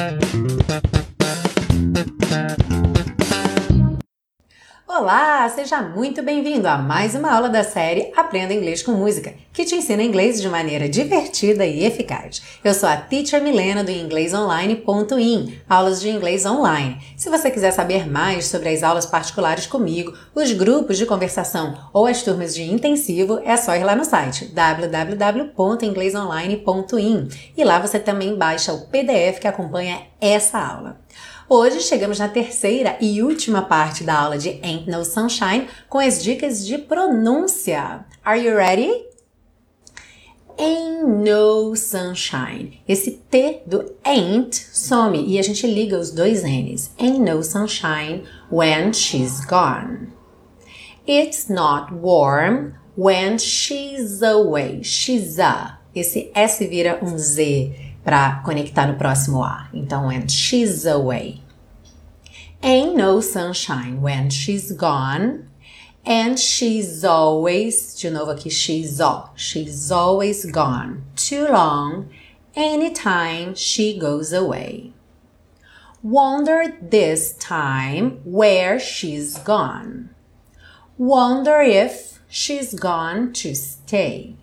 Thank you. Olá, seja muito bem-vindo a mais uma aula da série Aprenda Inglês com Música, que te ensina inglês de maneira divertida e eficaz. Eu sou a Teacher Milena do inglesonline.in, aulas de inglês online. Se você quiser saber mais sobre as aulas particulares comigo, os grupos de conversação ou as turmas de intensivo, é só ir lá no site www.inglesonline.in e lá você também baixa o PDF que acompanha essa aula. Hoje chegamos na terceira e última parte da aula de Ain't No Sunshine com as dicas de pronúncia. Are you ready? Ain't no sunshine. Esse T do ain't some e a gente liga os dois N's. Ain't no sunshine when she's gone. It's not warm when she's away. She's a. Esse S vira um Z para conectar no próximo A. Então, when she's away. Ain't no sunshine when she's gone. And she's always, de novo aqui, she's all. She's always gone. Too long. Anytime she goes away. Wonder this time where she's gone. Wonder if she's gone to stay.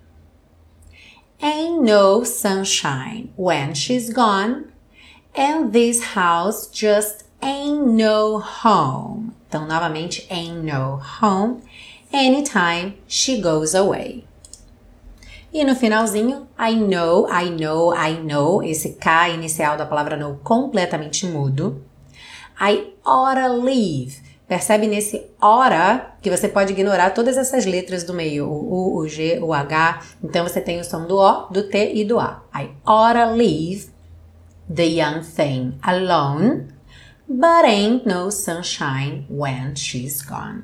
Ain't no sunshine when she's gone, and this house just ain't no home. Então, novamente, ain't no home anytime she goes away. E no finalzinho, I know, I know, I know, esse K inicial da palavra know completamente mudo. I oughta leave. Percebe nesse hora que você pode ignorar todas essas letras do meio, o U, o G, o H. Então você tem o som do O, do T e do A. I oughta leave the young thing alone, but ain't no sunshine when she's gone.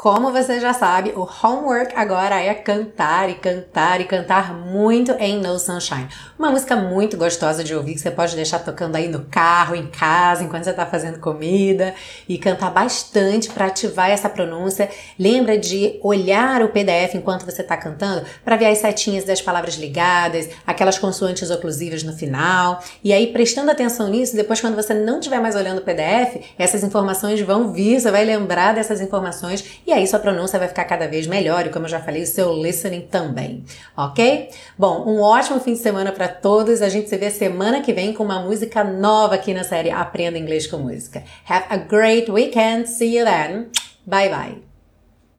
Como você já sabe, o homework agora é cantar e cantar e cantar muito em No Sunshine. Uma música muito gostosa de ouvir que você pode deixar tocando aí no carro, em casa, enquanto você está fazendo comida e cantar bastante para ativar essa pronúncia. Lembra de olhar o PDF enquanto você está cantando para ver as setinhas das palavras ligadas, aquelas consoantes oclusivas no final. E aí, prestando atenção nisso, depois quando você não estiver mais olhando o PDF, essas informações vão vir, você vai lembrar dessas informações e aí sua pronúncia vai ficar cada vez melhor e como eu já falei, o seu listening também, ok? Bom, um ótimo fim de semana para todos. A gente se vê semana que vem com uma música nova aqui na série Aprenda Inglês com Música. Have a great weekend. See you then. Bye bye.